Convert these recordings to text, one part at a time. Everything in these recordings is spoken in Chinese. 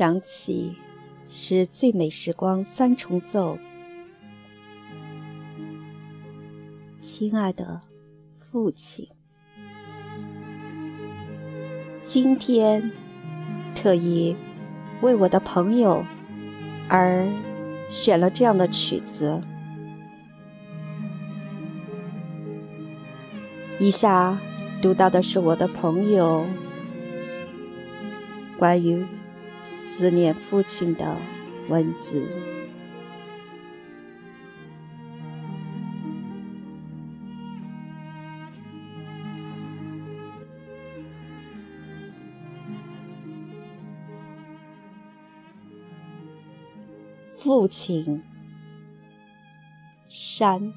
响起，是最美时光三重奏。亲爱的父亲，今天特意为我的朋友而选了这样的曲子。以下读到的是我的朋友关于思念父亲的文字。父亲，山。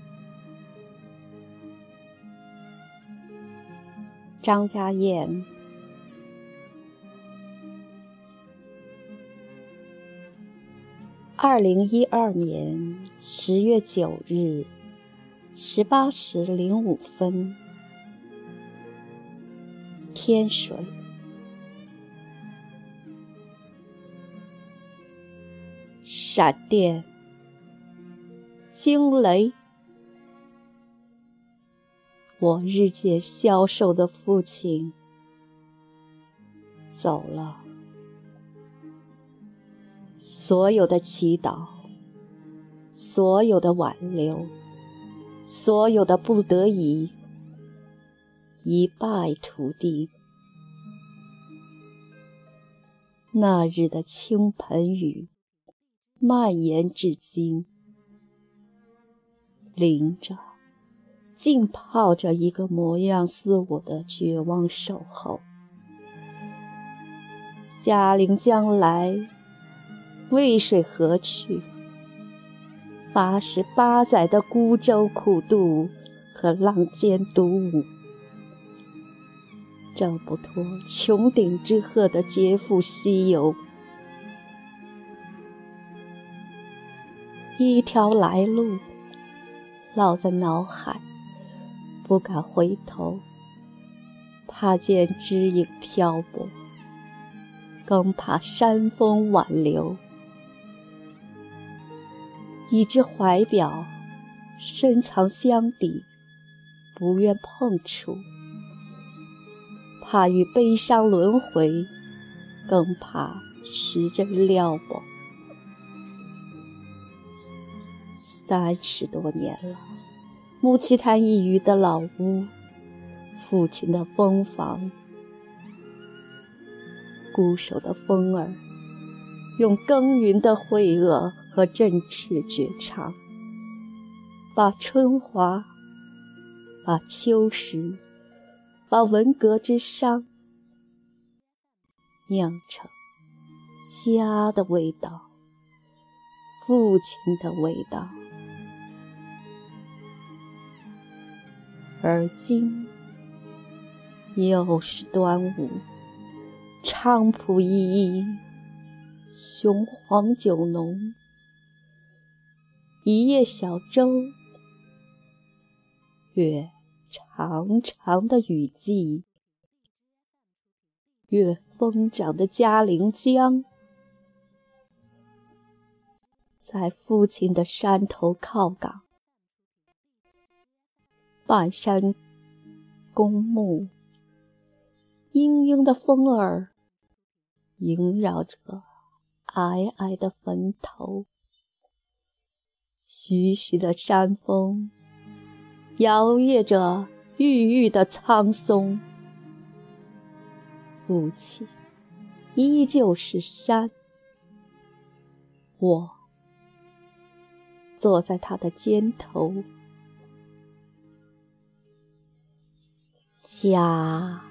张家燕，二零一二年十月九日十八时零五分，天水，闪电，惊雷。我日渐消瘦的父亲走了，所有的祈祷，所有的挽留，所有的不得已，一败涂地。那日的倾盆雨蔓延至今，淋着。浸泡着一个模样似我的绝望守候。嘉陵江来，渭水河去？八十八载的孤舟苦渡和浪尖独舞，挣不脱穹顶之鹤的劫富西游。一条来路，烙在脑海。不敢回头，怕见枝影漂泊，更怕山风挽留。一只怀表，深藏箱底，不愿碰触，怕与悲伤轮回，更怕时针撩拨。三十多年了。木器滩一隅的老屋，父亲的蜂房，孤守的风儿，用耕耘的惠恶和振翅绝唱，把春华，把秋实，把文革之伤，酿成家的味道，父亲的味道。而今又是端午，菖蒲依依，雄黄酒浓。一叶小舟，越长长的雨季，越疯长的嘉陵江，在父亲的山头靠港。半山公墓，嘤嘤的风儿萦绕着皑皑的坟头，徐徐的山风摇曳着郁郁的苍松。父亲依旧是山，我坐在他的肩头。家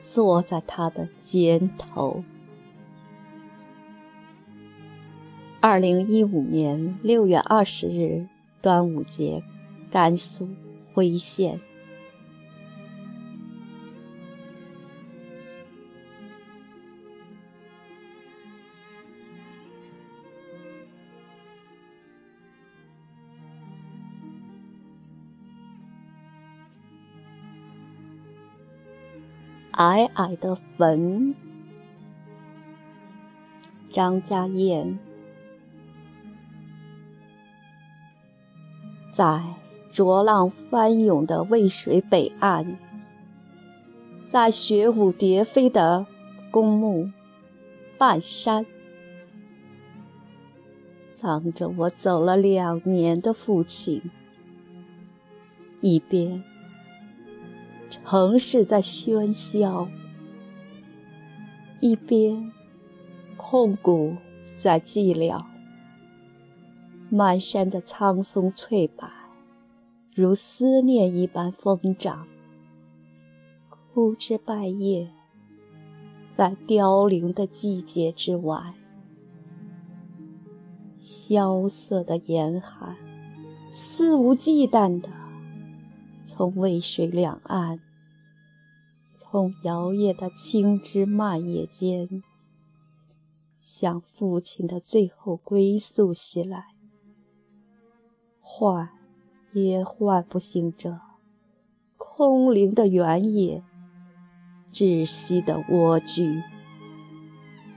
坐在他的肩头。二零一五年六月二十日，端午节，甘肃徽县。矮矮的坟，张家燕，在浊浪翻涌的渭水北岸，在雪舞蝶飞的公墓半山，藏着我走了两年的父亲。一边，城市在喧嚣；一边，空谷在寂寥。满山的苍松翠柏，如思念一般疯长。枯枝败叶，在凋零的季节之外。萧瑟的严寒，肆无忌惮的。从渭水两岸，从摇曳的青枝蔓叶间，向父亲的最后归宿袭来，唤也唤不醒这空灵的原野，窒息的蜗居，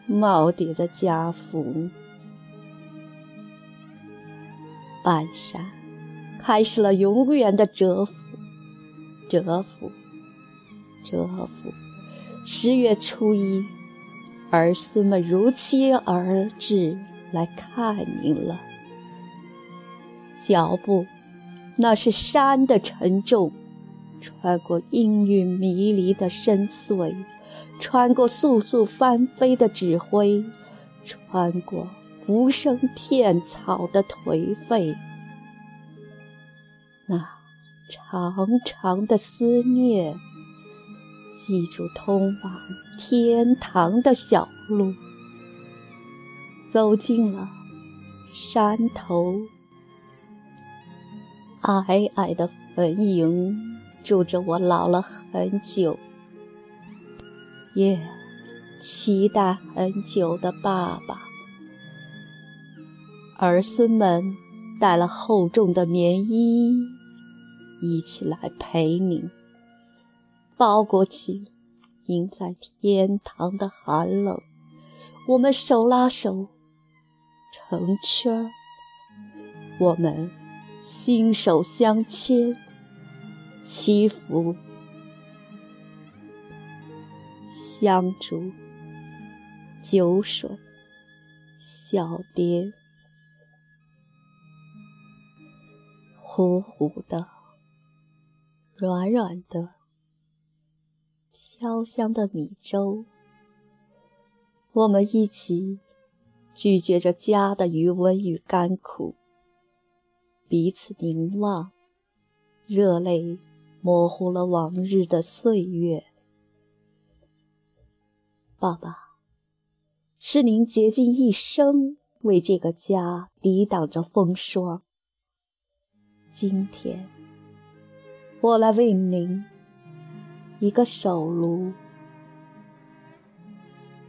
耄耋的家父。半山开始了永远的蛰伏。蛰伏，蛰伏。十月初一，儿孙们如期而至来看您了。脚步，那是山的沉重，穿过阴云迷离的深邃，穿过簌簌翻飞的纸灰，穿过浮生片草的颓废。那。长长的思念，记住通往天堂的小路，走进了山头，矮矮的坟茔住着我老了很久，也期待很久的爸爸。儿孙们带了厚重的棉衣。一起来陪您，包裹起您在天堂的寒冷。我们手拉手，成圈儿；我们心手相牵，祈福香烛酒水小碟，糊糊的。软软的、飘香的米粥，我们一起咀嚼着家的余温与甘苦，彼此凝望，热泪模糊了往日的岁月。爸爸，是您竭尽一生为这个家抵挡着风霜，今天。我来为您一个手炉，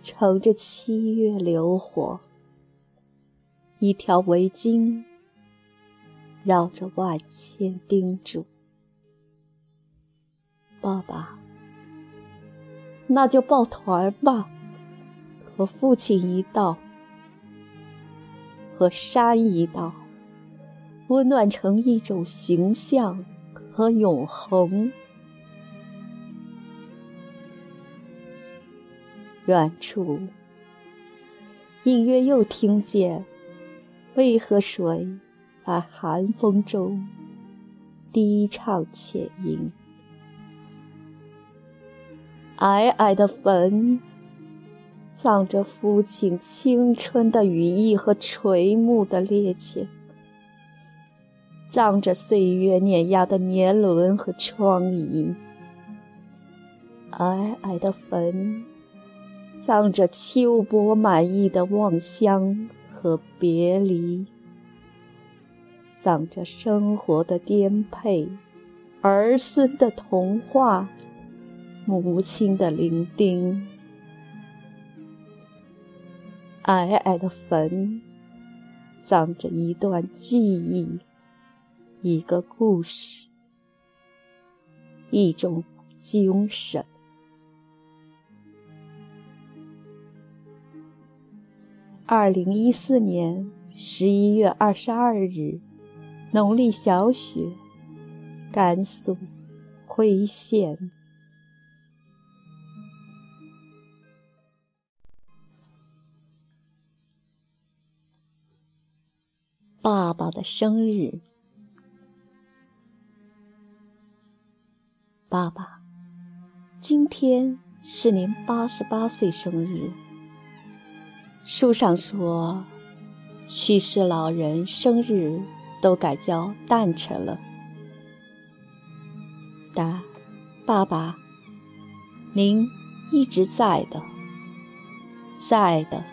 盛着七月流火；一条围巾，绕着万千叮嘱。爸爸，那就抱团吧，和父亲一道，和山一道，温暖成一种形象。和永恒。远处，隐约又听见渭河水在寒风中低唱浅吟。矮矮的坟，葬着父亲青春的羽翼和垂暮的趔趄。葬着岁月碾压的年轮和疮痍，矮矮的坟，葬着秋波满溢的望乡和别离，藏着生活的颠沛，儿孙的童话，母亲的伶仃。矮矮的坟，藏着一段记忆。一个故事，一种精神。二零一四年十一月二十二日，农历小雪，甘肃徽县。爸爸的生日，爸爸，今天是您八十八岁生日。书上说，去世老人生日都改叫诞辰了，答爸爸，您一直在的，在的。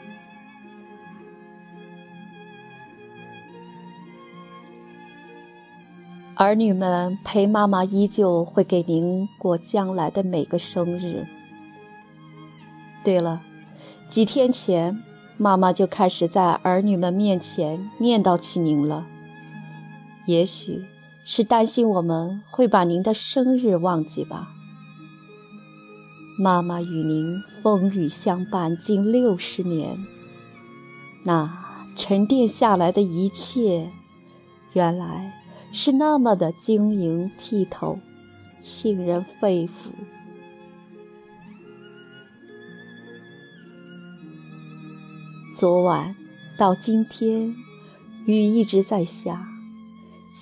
儿女们陪妈妈，依旧会给您过将来的每个生日。对了，几天前，妈妈就开始在儿女们面前念叨起您了。也许是担心我们会把您的生日忘记吧。妈妈与您风雨相伴近六十年，那沉淀下来的一切，原来。是那么的晶莹剔透，沁人肺腑。昨晚到今天，雨一直在下，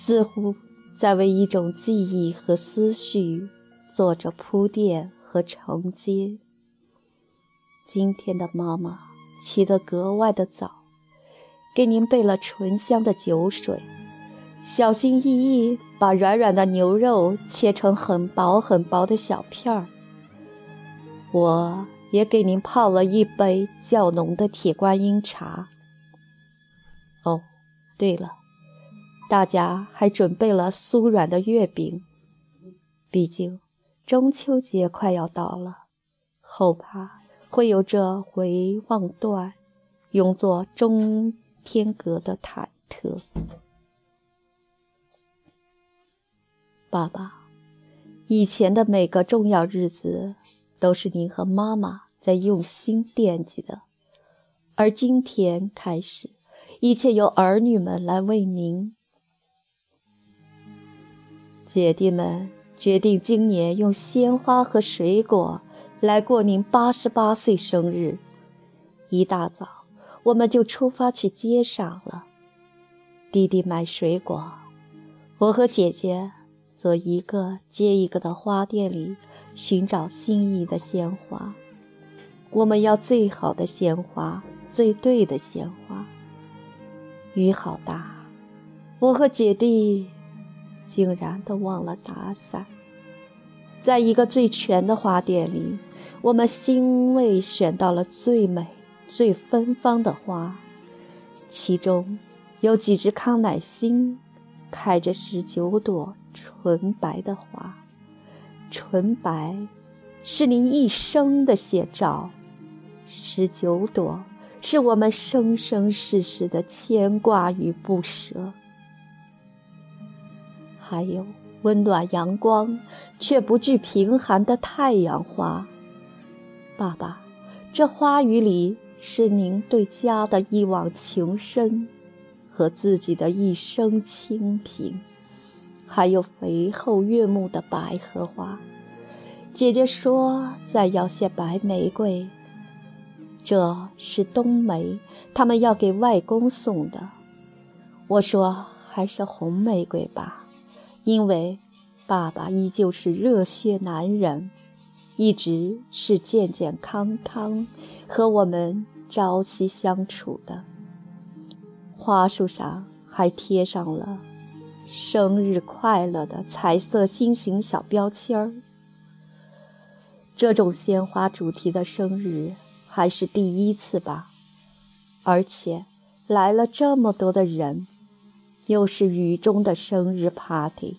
似乎在为一种记忆和思绪做着铺垫和承接。今天的妈妈起得格外的早，给您备了醇香的酒水。小心翼翼把软软的牛肉切成很薄很薄的小片儿。我也给您泡了一杯较浓的铁观音茶。哦，对了，大家还准备了酥软的月饼。毕竟中秋节快要到了，后怕会有这回望断，永作中天阁的忐忑。爸爸，以前的每个重要日子，都是您和妈妈在用心惦记的，而今天开始，一切由儿女们来为您。姐弟们决定今年用鲜花和水果来过您八十八岁生日。一大早，我们就出发去街上了。弟弟买水果，我和姐姐。则一个接一个的花店里寻找心仪的鲜花。我们要最好的鲜花，最对的鲜花。雨好大，我和姐弟竟然都忘了打伞。在一个最全的花店里，我们欣慰选到了最美、最芬芳的花，其中有几只康乃馨，开着十九朵。纯白的花，纯白，是您一生的写照。十九朵，是我们生生世世的牵挂与不舍。还有温暖阳光却不惧贫寒的太阳花。爸爸，这花语里是您对家的一往情深，和自己的一生清贫。还有肥厚悦目的百合花，姐姐说再要些白玫瑰，这是冬梅，他们要给外公送的。我说还是红玫瑰吧，因为爸爸依旧是热血男人，一直是健健康康和我们朝夕相处的。花束上还贴上了。生日快乐的彩色心形小标签儿。这种鲜花主题的生日还是第一次吧，而且来了这么多的人，又是雨中的生日 party。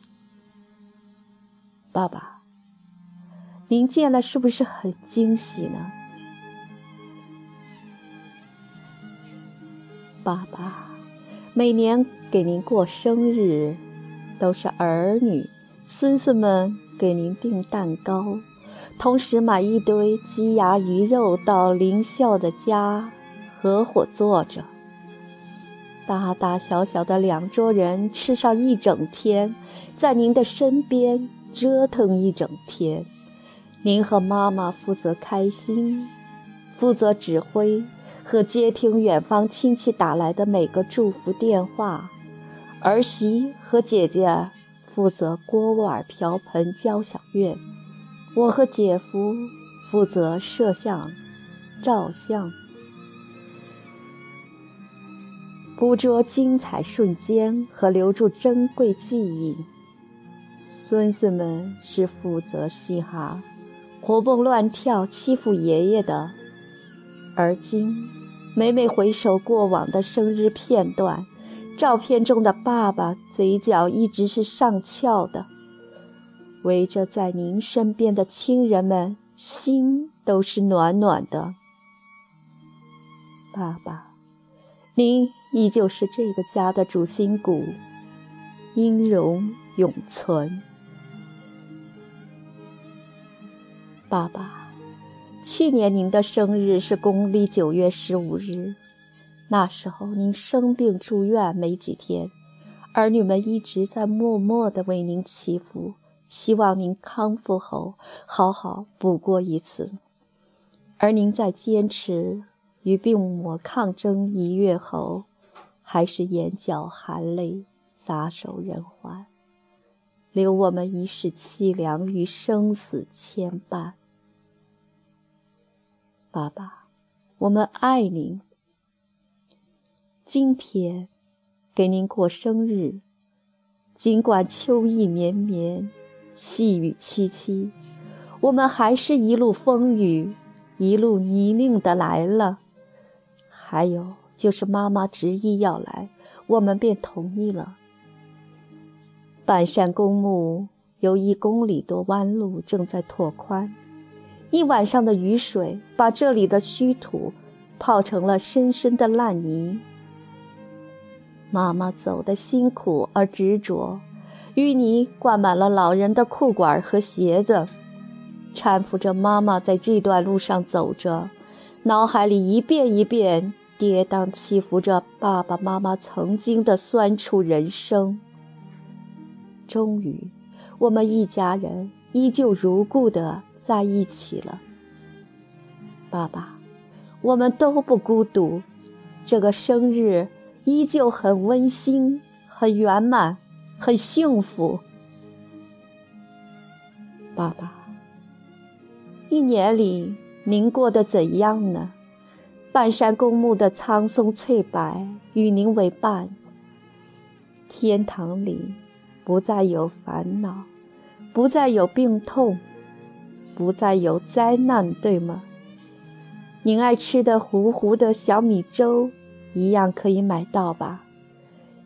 爸爸，您见了是不是很惊喜呢？爸爸，每年。给您过生日，都是儿女、孙孙们给您订蛋糕，同时买一堆鸡鸭鱼肉到林笑的家，合伙做着。大大小小的两桌人吃上一整天，在您的身边折腾一整天。您和妈妈负责开心，负责指挥和接听远方亲戚打来的每个祝福电话。儿媳和姐姐负责锅碗瓢盆交响乐，我和姐夫负责摄像、照相。捕捉精彩瞬间和留住珍贵记忆，孙子们是负责嘻哈、活蹦乱跳欺负爷爷的。而今，每每回首过往的生日片段，照片中的爸爸嘴角一直是上翘的。围着在您身边的亲人们，心都是暖暖的。爸爸，您。依旧是这个家的主心骨，音容永存。爸爸，去年您的生日是公历九月十五日，那时候您生病住院没几天，儿女们一直在默默地为您祈福，希望您康复后好好补过一次。而您在坚持与病魔抗争一月后。还是眼角含泪，撒手人寰，留我们一世凄凉与生死牵绊。爸爸，我们爱您。今天给您过生日，尽管秋意绵绵，细雨凄凄，我们还是一路风雨，一路泥泞的来了。还有。就是妈妈执意要来，我们便同意了。半山公墓有一公里多弯路正在拓宽，一晚上的雨水把这里的虚土泡成了深深的烂泥。妈妈走得辛苦而执着，淤泥灌满了老人的裤管和鞋子，搀扶着妈妈在这段路上走着，脑海里一遍一遍。跌宕起伏着爸爸妈妈曾经的酸楚人生。终于，我们一家人依旧如故的在一起了。爸爸，我们都不孤独，这个生日依旧很温馨、很圆满、很幸福。爸爸，一年里您过得怎样呢？半山公墓的苍松翠柏与您为伴。天堂里不再有烦恼，不再有病痛，不再有灾难，对吗？您爱吃的糊糊的小米粥一样可以买到吧？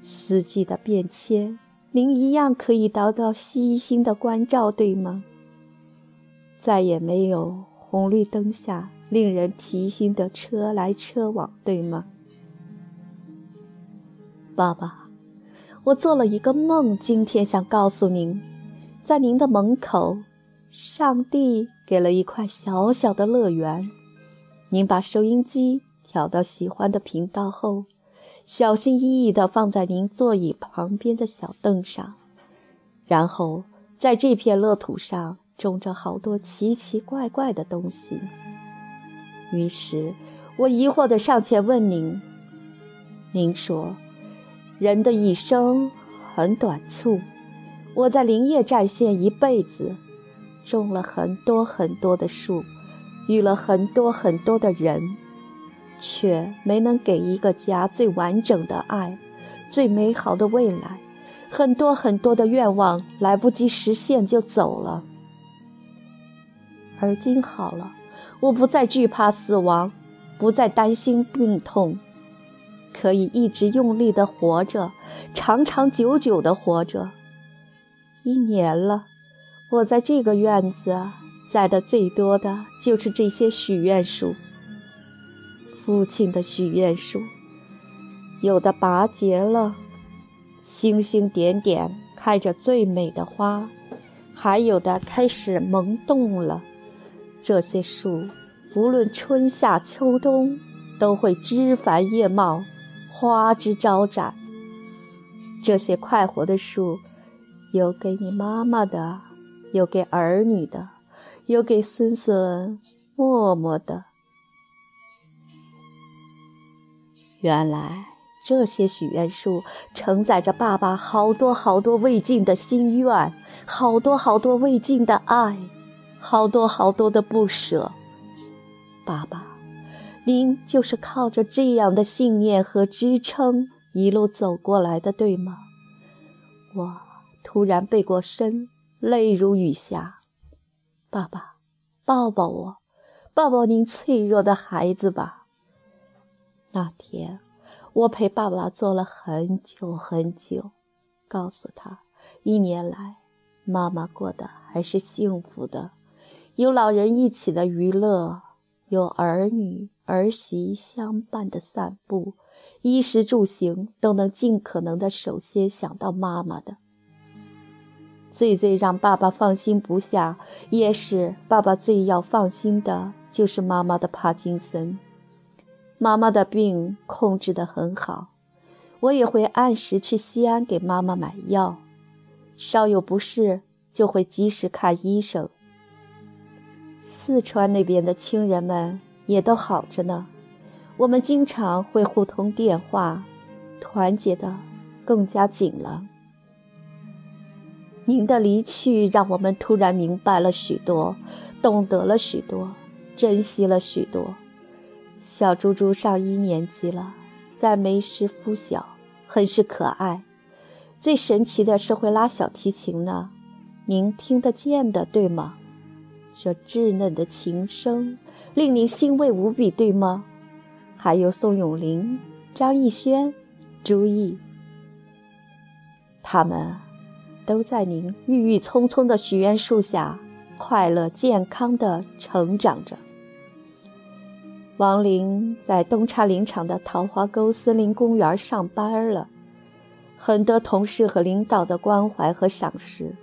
四季的变迁，您一样可以得到悉心的关照，对吗？再也没有红绿灯下。令人提心的车来车往，对吗，爸爸？我做了一个梦，今天想告诉您，在您的门口，上帝给了一块小小的乐园。您把收音机调到喜欢的频道后，小心翼翼地放在您座椅旁边的小凳上，然后在这片乐土上种着好多奇奇怪怪的东西。于是，我疑惑地上前问您：“您说，人的一生很短促。我在林业战线一辈子，种了很多很多的树，遇了很多很多的人，却没能给一个家最完整的爱，最美好的未来。很多很多的愿望来不及实现就走了。而今好了。”我不再惧怕死亡，不再担心病痛，可以一直用力的活着，长长久久的活着。一年了，我在这个院子栽的最多的就是这些许愿树。父亲的许愿树，有的拔节了，星星点点开着最美的花，还有的开始萌动了。这些树，无论春夏秋冬，都会枝繁叶茂，花枝招展。这些快活的树，有给你妈妈的，有给儿女的，有给孙孙默默的。原来这些许愿树承载着爸爸好多好多未尽的心愿，好多好多未尽的爱，好多好多的不舍。爸爸，您就是靠着这样的信念和支撑一路走过来的，对吗？我突然背过身，泪如雨下。爸爸，抱抱我，抱抱您脆弱的孩子吧。那天，我陪爸爸坐了很久很久，告诉他，一年来，妈妈过得还是幸福的，有老人一起的娱乐，有儿女儿媳相伴的散步，衣食住行都能尽可能的首先想到妈妈的。最最让爸爸放心不下，也是爸爸最要放心的，就是妈妈的帕金森。妈妈的病控制得很好，我也会按时去西安给妈妈买药，稍有不适就会及时看医生。四川那边的亲人们也都好着呢，我们经常会互通电话，团结的更加紧了。您的离去让我们突然明白了许多，懂得了许多，珍惜了许多。小猪猪上一年级了，在梅师附小，很是可爱。最神奇的是会拉小提琴呢，您听得见的，对吗？这稚嫩的琴声令您欣慰无比，对吗？还有宋永林、张艺轩、朱毅，他们都在您郁郁葱葱的许愿树下，快乐健康的成长着。王林在东岔林场的桃花沟森林公园上班了，很得同事和领导的关怀和赏识。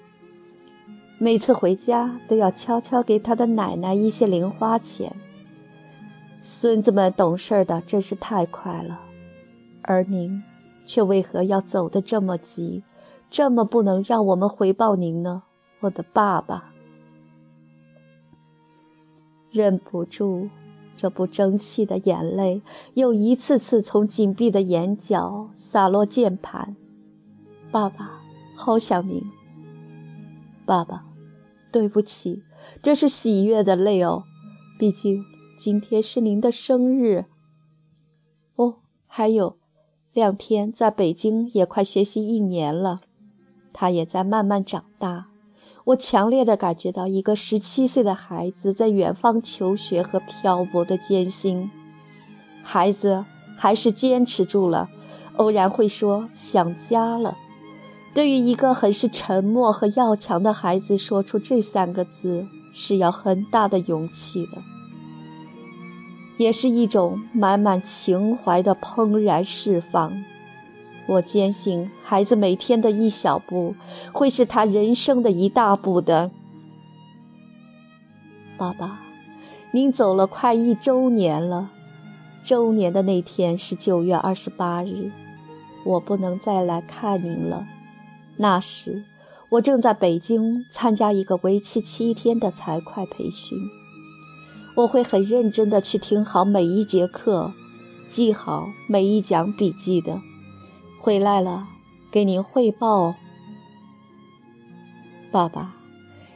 每次回家都要悄悄给他的奶奶一些零花钱。孙子们懂事的真是太快了，而您却为何要走得这么急，这么不能让我们回报您呢，我的爸爸？忍不住。这不争气的眼泪又一次次从紧闭的眼角洒落键盘。爸爸，好想您。爸爸，对不起，这是喜悦的泪哦，毕竟今天是您的生日。哦，还有，亮天在北京也快学习一年了，他也在慢慢长大。我强烈的感觉到一个十七岁的孩子在远方求学和漂泊的艰辛，孩子还是坚持住了，偶然会说想家了。对于一个很是沉默和要强的孩子，说出这三个字是要很大的勇气的，也是一种满满情怀的怦然释放。我坚信，孩子每天的一小步，会是他人生的一大步的。爸爸，您走了快一周年了，周年的那天是九月二十八日，我不能再来看您了。那时，我正在北京参加一个为期七天的财会培训，我会很认真的去听好每一节课，记好每一讲笔记的。回来了，给您汇报。爸爸，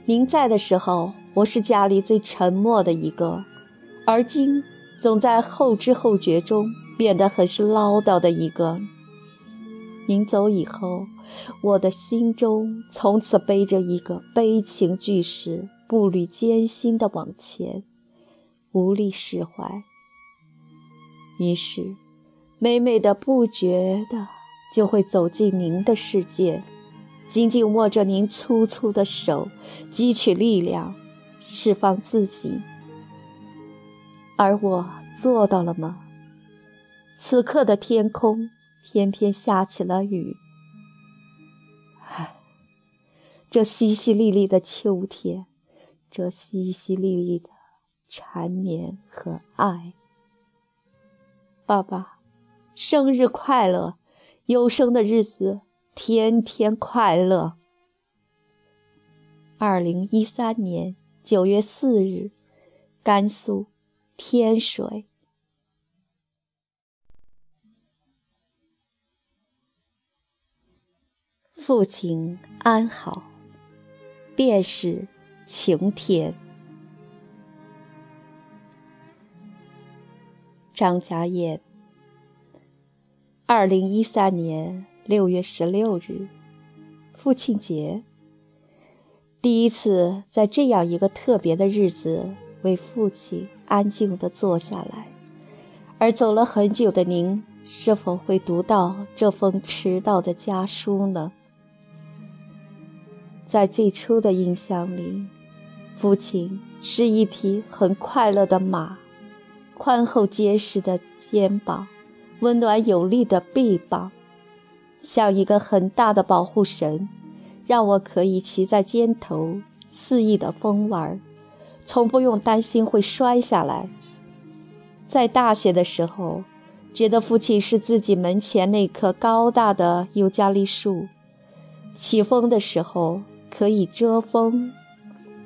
您在的时候，我是家里最沉默的一个，而今总在后知后觉中变得很是唠叨的一个。您走以后，我的心中从此背着一个悲情巨石，步履艰辛的往前，无力释怀。于是，美美的不觉的。就会走进您的世界，紧紧握着您粗粗的手，汲取力量，释放自己。而我做到了吗？此刻的天空偏偏下起了雨。唉，这淅淅沥沥的秋天，这淅淅沥沥的缠绵和爱。爸爸，生日快乐！有生的日子天天快乐。二零一三年九月四日，甘肃天水。父亲安好，便是晴天。张家燕。二零一三年六月十六日，父亲节。第一次在这样一个特别的日子，为父亲安静地坐下来。而走了很久的您，是否会读到这封迟到的家书呢？在最初的印象里，父亲是一匹很快乐的马。宽厚结实的肩膀，温暖有力的臂膀，像一个很大的保护神，让我可以骑在肩头肆意的疯玩，从不用担心会摔下来。在大些的时候，觉得父亲是自己门前那棵高大的尤加利树，起风的时候可以遮风，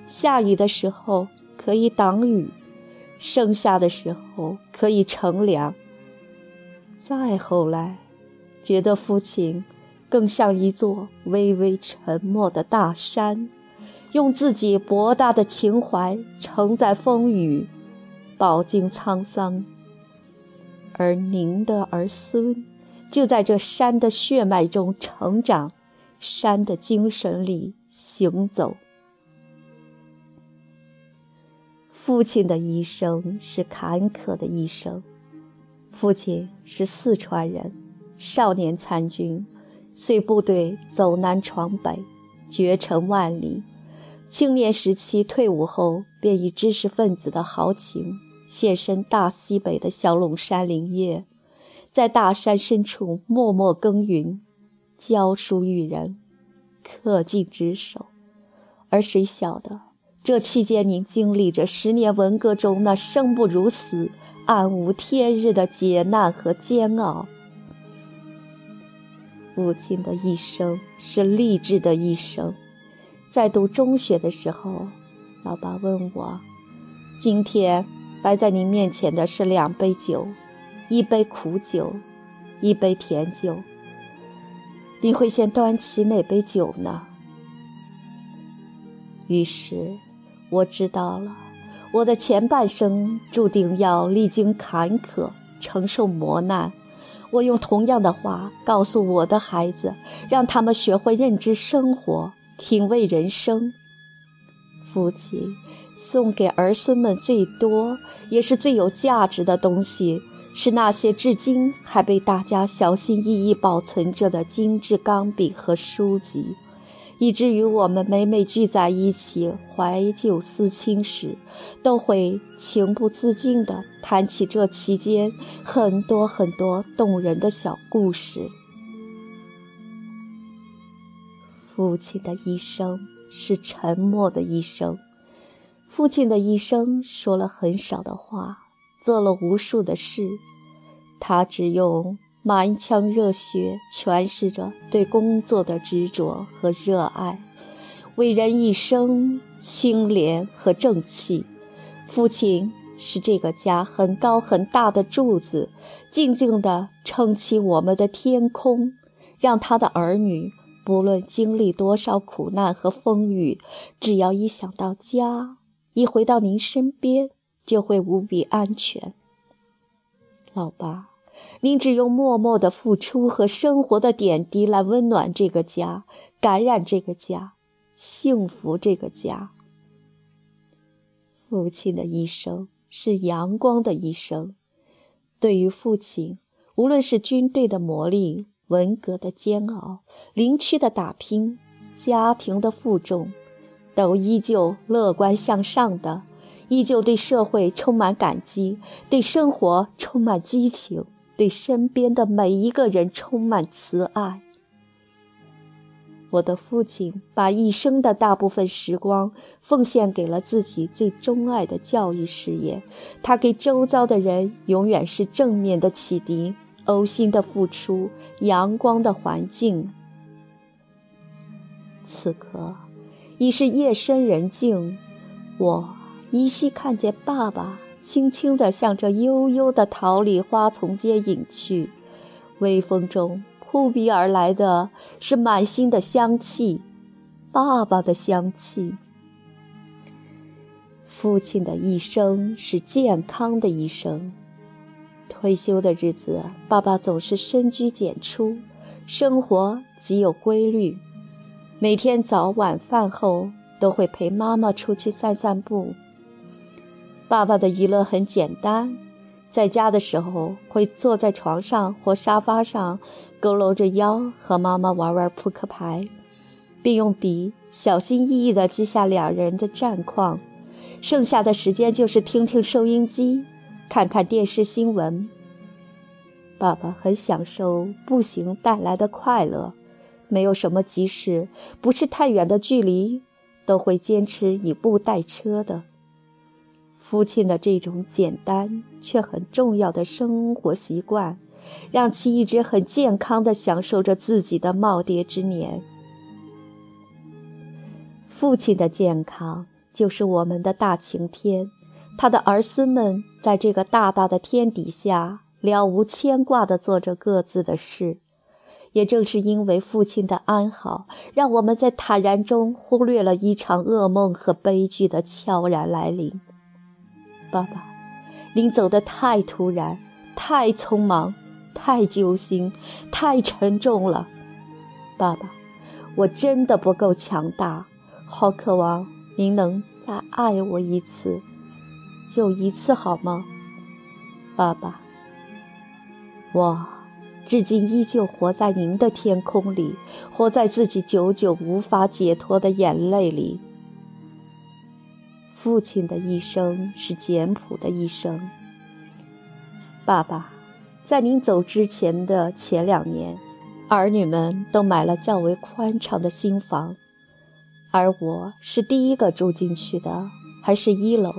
下雨的时候可以挡雨。盛夏的时候可以乘凉。再后来，觉得父亲更像一座微微沉默的大山，用自己博大的情怀承载风雨，饱经沧桑。而您的儿孙，就在这山的血脉中成长，山的精神里行走。父亲的一生是坎坷的一生。父亲是四川人，少年参军，随部队走南闯北，绝尘万里。青年时期退伍后，便以知识分子的豪情，献身大西北的小陇山林业，在大山深处默默耕耘，教书育人，恪尽职守。而谁晓得？这期间，您经历着十年文革中那生不如死、暗无天日的劫难和煎熬。父亲的一生是励志的一生。在读中学的时候，老爸问我：“今天摆在您面前的是两杯酒，一杯苦酒，一杯甜酒。你会先端起哪杯酒呢？”于是。我知道了，我的前半生注定要历经坎坷，承受磨难。我用同样的话告诉我的孩子，让他们学会认知生活，品味人生。父亲送给儿孙们最多也是最有价值的东西，是那些至今还被大家小心翼翼保存着的精致钢笔和书籍。以至于我们每每聚在一起怀旧思亲时，都会情不自禁地谈起这期间很多很多动人的小故事。父亲的一生是沉默的一生，父亲的一生说了很少的话，做了无数的事，他只用。满腔热血诠释着对工作的执着和热爱，为人一生清廉和正气。父亲是这个家很高很大的柱子，静静地撑起我们的天空，让他的儿女不论经历多少苦难和风雨，只要一想到家，一回到您身边，就会无比安全。老爸。您只用默默的付出和生活的点滴来温暖这个家，感染这个家，幸福这个家。父亲的一生是阳光的一生。对于父亲，无论是军队的磨砺、文革的煎熬、林区的打拼、家庭的负重，都依旧乐观向上的，依旧对社会充满感激，对生活充满激情。对身边的每一个人充满慈爱。我的父亲把一生的大部分时光奉献给了自己最钟爱的教育事业，他给周遭的人永远是正面的启迪、呕心的付出、阳光的环境。此刻已是夜深人静，我依稀看见爸爸轻轻地向着悠悠的桃李花丛间隐去，微风中。扑鼻而来的是满心的香气，爸爸的香气。父亲的一生是健康的一生。退休的日子，爸爸总是深居简出，生活极有规律。每天早晚饭后都会陪妈妈出去散散步。爸爸的娱乐很简单。在家的时候，会坐在床上或沙发上，佝偻着腰和妈妈玩玩扑克牌，并用笔小心翼翼地记下两人的战况。剩下的时间就是听听收音机，看看电视新闻。爸爸很享受步行带来的快乐，没有什么急事，不是太远的距离，都会坚持以步代车的。父亲的这种简单却很重要的生活习惯，让其一直很健康地享受着自己的耄耋之年。父亲的健康就是我们的大晴天，他的儿孙们在这个大大的天底下了无牵挂地做着各自的事。也正是因为父亲的安好，让我们在坦然中忽略了一场噩梦和悲剧的悄然来临。爸爸，您走得太突然，太匆忙，太揪心，太沉重了。爸爸，我真的不够强大，好渴望您能再爱我一次，就一次好吗？爸爸，我至今依旧活在您的天空里，活在自己久久无法解脱的眼泪里。父亲的一生是简朴的一生。爸爸，在您走之前的前两年，儿女们都买了较为宽敞的新房，而我是第一个住进去的，还是一楼，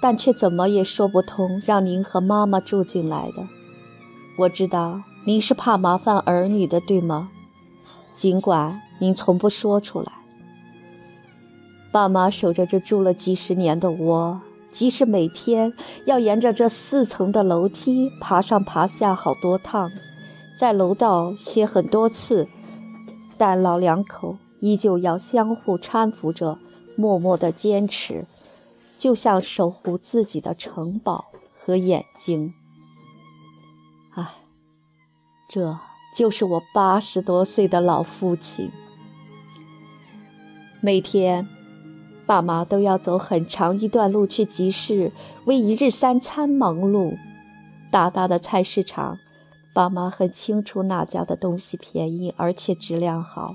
但却怎么也说不通让您和妈妈住进来的。我知道您是怕麻烦儿女的，对吗？尽管您从不说出来。爸妈守着这住了几十年的窝，即使每天要沿着这四层的楼梯爬上爬下好多趟，在楼道歇很多次，但老两口依旧要相互搀扶着，默默地坚持，就像守护自己的城堡和眼睛。唉，这就是我八十多岁的老父亲，每天。爸妈都要走很长一段路去集市，为一日三餐忙碌。大大的菜市场，爸妈很清楚哪家的东西便宜，而且质量好，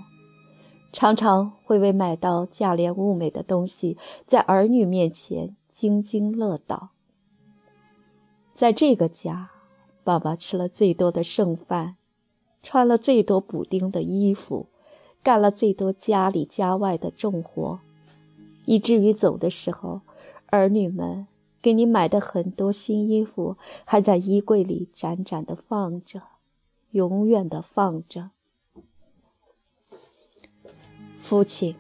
常常会为买到价廉物美的东西，在儿女面前津津乐道。在这个家，爸爸吃了最多的剩饭，穿了最多补丁的衣服，干了最多家里家外的重活。以至于走的时候，儿女们给你买的很多新衣服还在衣柜里展展的放着，永远的放着。父亲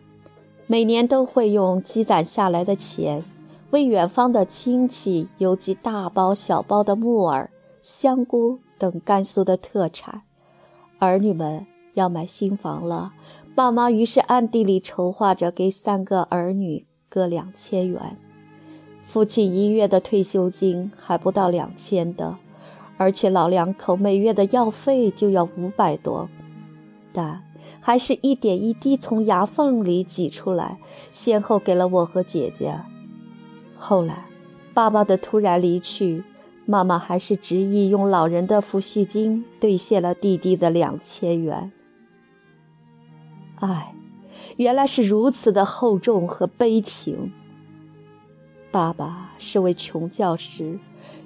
每年都会用积攒下来的钱，为远方的亲戚邮寄大包小包的木耳、香菇等甘肃的特产。儿女们要买新房了。爸妈于是暗地里筹划着给三个儿女各两千元。父亲一月的退休金还不到两千的，而且老两口每月的药费就要五百多，但还是一点一滴从牙缝里挤出来，先后给了我和姐姐。后来，爸爸的突然离去，妈妈还是执意用老人的抚恤金兑现了弟弟的两千元。爱，原来是如此的厚重和悲情。爸爸是位穷教师，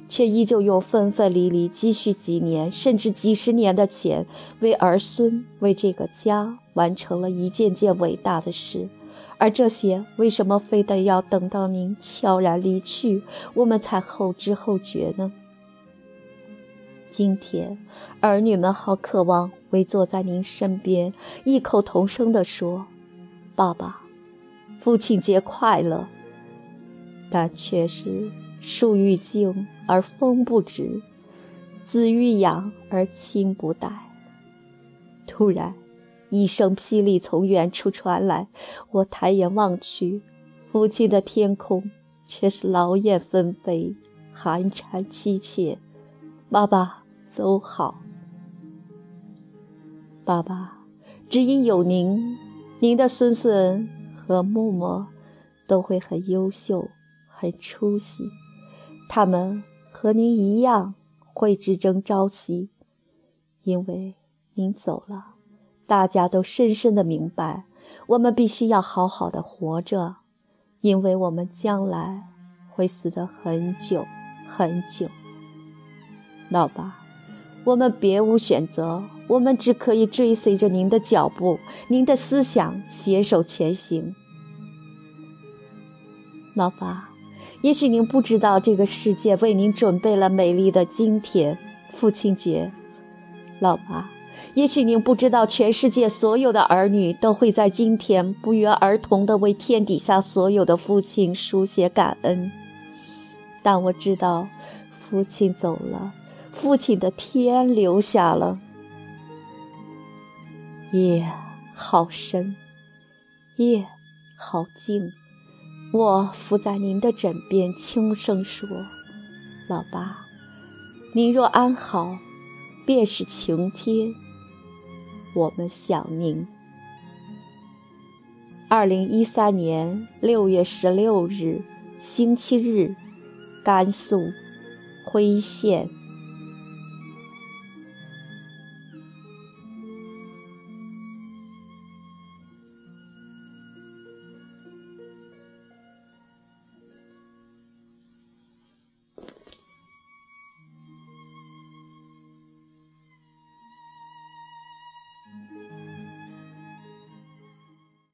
却依旧用分分离离积蓄几年甚至几十年的钱，为儿孙、为这个家完成了一件件伟大的事，而这些为什么非得要等到您悄然离去，我们才后知后觉呢？今天，儿女们好渴望围坐在您身边，异口同声地说：“爸爸，父亲节快乐。”但却是树欲静而风不止，子欲养而亲不待。突然，一声霹雳从远处传来，我抬眼望去，父亲的天空却是劳燕纷飞，寒蝉凄切。爸爸，走好。爸爸，只因有您，您的孙孙和默默都会很优秀。很出息，他们和您一样会只争朝夕，因为您走了，大家都深深的明白，我们必须要好好的活着，因为我们将来会死得很久很久。老爸，我们别无选择，我们只可以追随着您的脚步，您的思想携手前行。老爸。也许您不知道，这个世界为您准备了美丽的今天，父亲节，老爸。也许您不知道，全世界所有的儿女都会在今天不约而同地为天底下所有的父亲书写感恩。但我知道，父亲走了，父亲的天留下了。夜好深，夜好静。我伏在您的枕边，轻声说：“老爸，您若安好，便是晴天。我们想您。”二零一三年六月十六日，星期日，甘肃徽县。